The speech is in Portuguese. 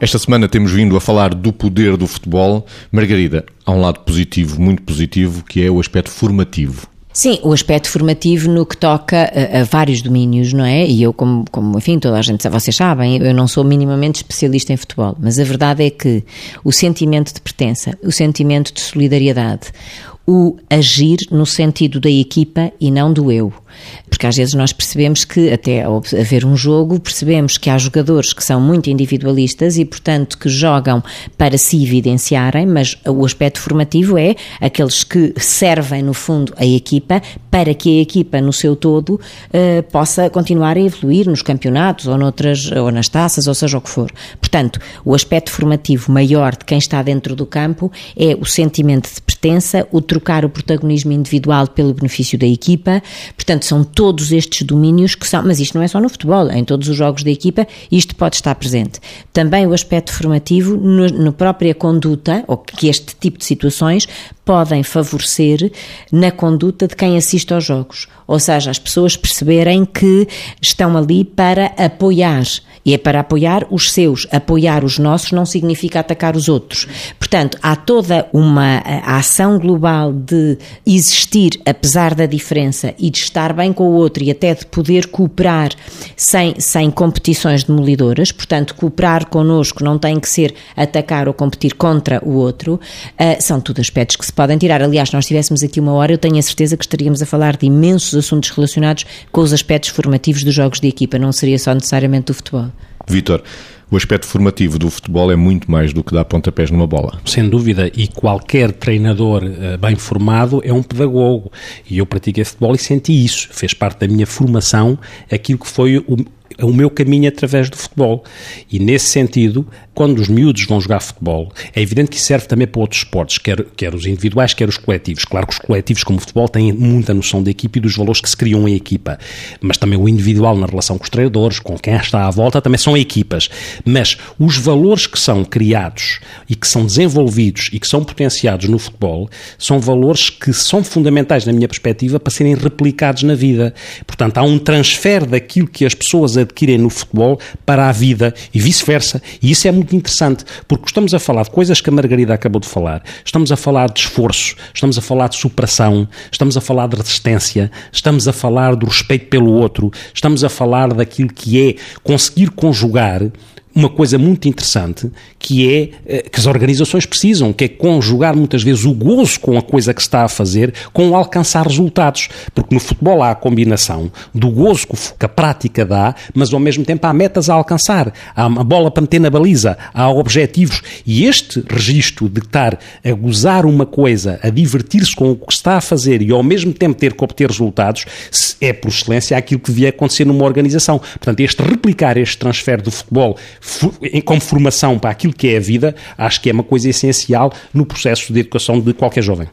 Esta semana temos vindo a falar do poder do futebol. Margarida, há um lado positivo, muito positivo, que é o aspecto formativo. Sim, o aspecto formativo no que toca a, a, vários domínios, não é? E eu, como, como, enfim, toda a gente, vocês sabem, eu não sou minimamente especialista em futebol, mas a verdade é que o sentimento de pertença, o sentimento de solidariedade, o agir no sentido da equipa e não do eu. Porque às vezes nós percebemos que, até ao haver um jogo, percebemos que há jogadores que são muito individualistas e, portanto, que jogam para se evidenciarem, mas o aspecto formativo é aqueles que servem, no fundo, a equipa para que a equipa, no seu todo, eh, possa continuar a evoluir nos campeonatos ou, noutras, ou nas taças, ou seja o que for. Portanto, o aspecto formativo maior de quem está dentro do campo é o sentimento de pertença, o trocar o protagonismo individual pelo benefício da equipa. Portanto, são todos estes domínios que são, mas isto não é só no futebol, em todos os jogos da equipa, isto pode estar presente. Também o aspecto formativo na própria conduta, ou que este tipo de situações podem favorecer na conduta de quem assiste aos jogos. Ou seja, as pessoas perceberem que estão ali para apoiar. E é para apoiar os seus. Apoiar os nossos não significa atacar os outros. Portanto, há toda uma ação global de existir apesar da diferença e de estar bem com o outro e até de poder cooperar sem, sem competições demolidoras. Portanto, cooperar connosco não tem que ser atacar ou competir contra o outro. Uh, são tudo aspectos que se podem tirar. Aliás, se nós tivéssemos aqui uma hora, eu tenho a certeza que estaríamos a falar de imensos assuntos relacionados com os aspectos formativos dos jogos de equipa, não seria só necessariamente do futebol. Vitor, o aspecto formativo do futebol é muito mais do que dar pontapés numa bola. Sem dúvida, e qualquer treinador uh, bem formado é um pedagogo. E eu pratiquei futebol e senti isso. Fez parte da minha formação aquilo que foi o, o meu caminho através do futebol. E nesse sentido, quando os miúdos vão jogar futebol, é evidente que serve também para outros esportes, quer, quer os individuais, quer os coletivos. Claro que os coletivos, como o futebol, têm muita noção da equipa e dos valores que se criam em equipa. Mas também o individual na relação com os treinadores, com quem está à volta, também são equipas. Mas os valores que são criados e que são desenvolvidos e que são potenciados no futebol são valores que são fundamentais, na minha perspectiva, para serem replicados na vida. Portanto, há um transfer daquilo que as pessoas adquirem no futebol para a vida e vice-versa. E isso é muito interessante, porque estamos a falar de coisas que a Margarida acabou de falar. Estamos a falar de esforço, estamos a falar de superação, estamos a falar de resistência, estamos a falar do respeito pelo outro, estamos a falar daquilo que é conseguir conjugar julgar uma coisa muito interessante que é eh, que as organizações precisam, que é conjugar muitas vezes o gozo com a coisa que se está a fazer com o alcançar resultados. Porque no futebol há a combinação do gozo que a prática dá, mas ao mesmo tempo há metas a alcançar, há uma bola para meter na baliza, há objetivos. E este registro de estar a gozar uma coisa, a divertir-se com o que está a fazer e ao mesmo tempo ter que obter resultados, é por excelência aquilo que devia acontecer numa organização. Portanto, este replicar este transfer do futebol como formação para aquilo que é a vida, acho que é uma coisa essencial no processo de educação de qualquer jovem.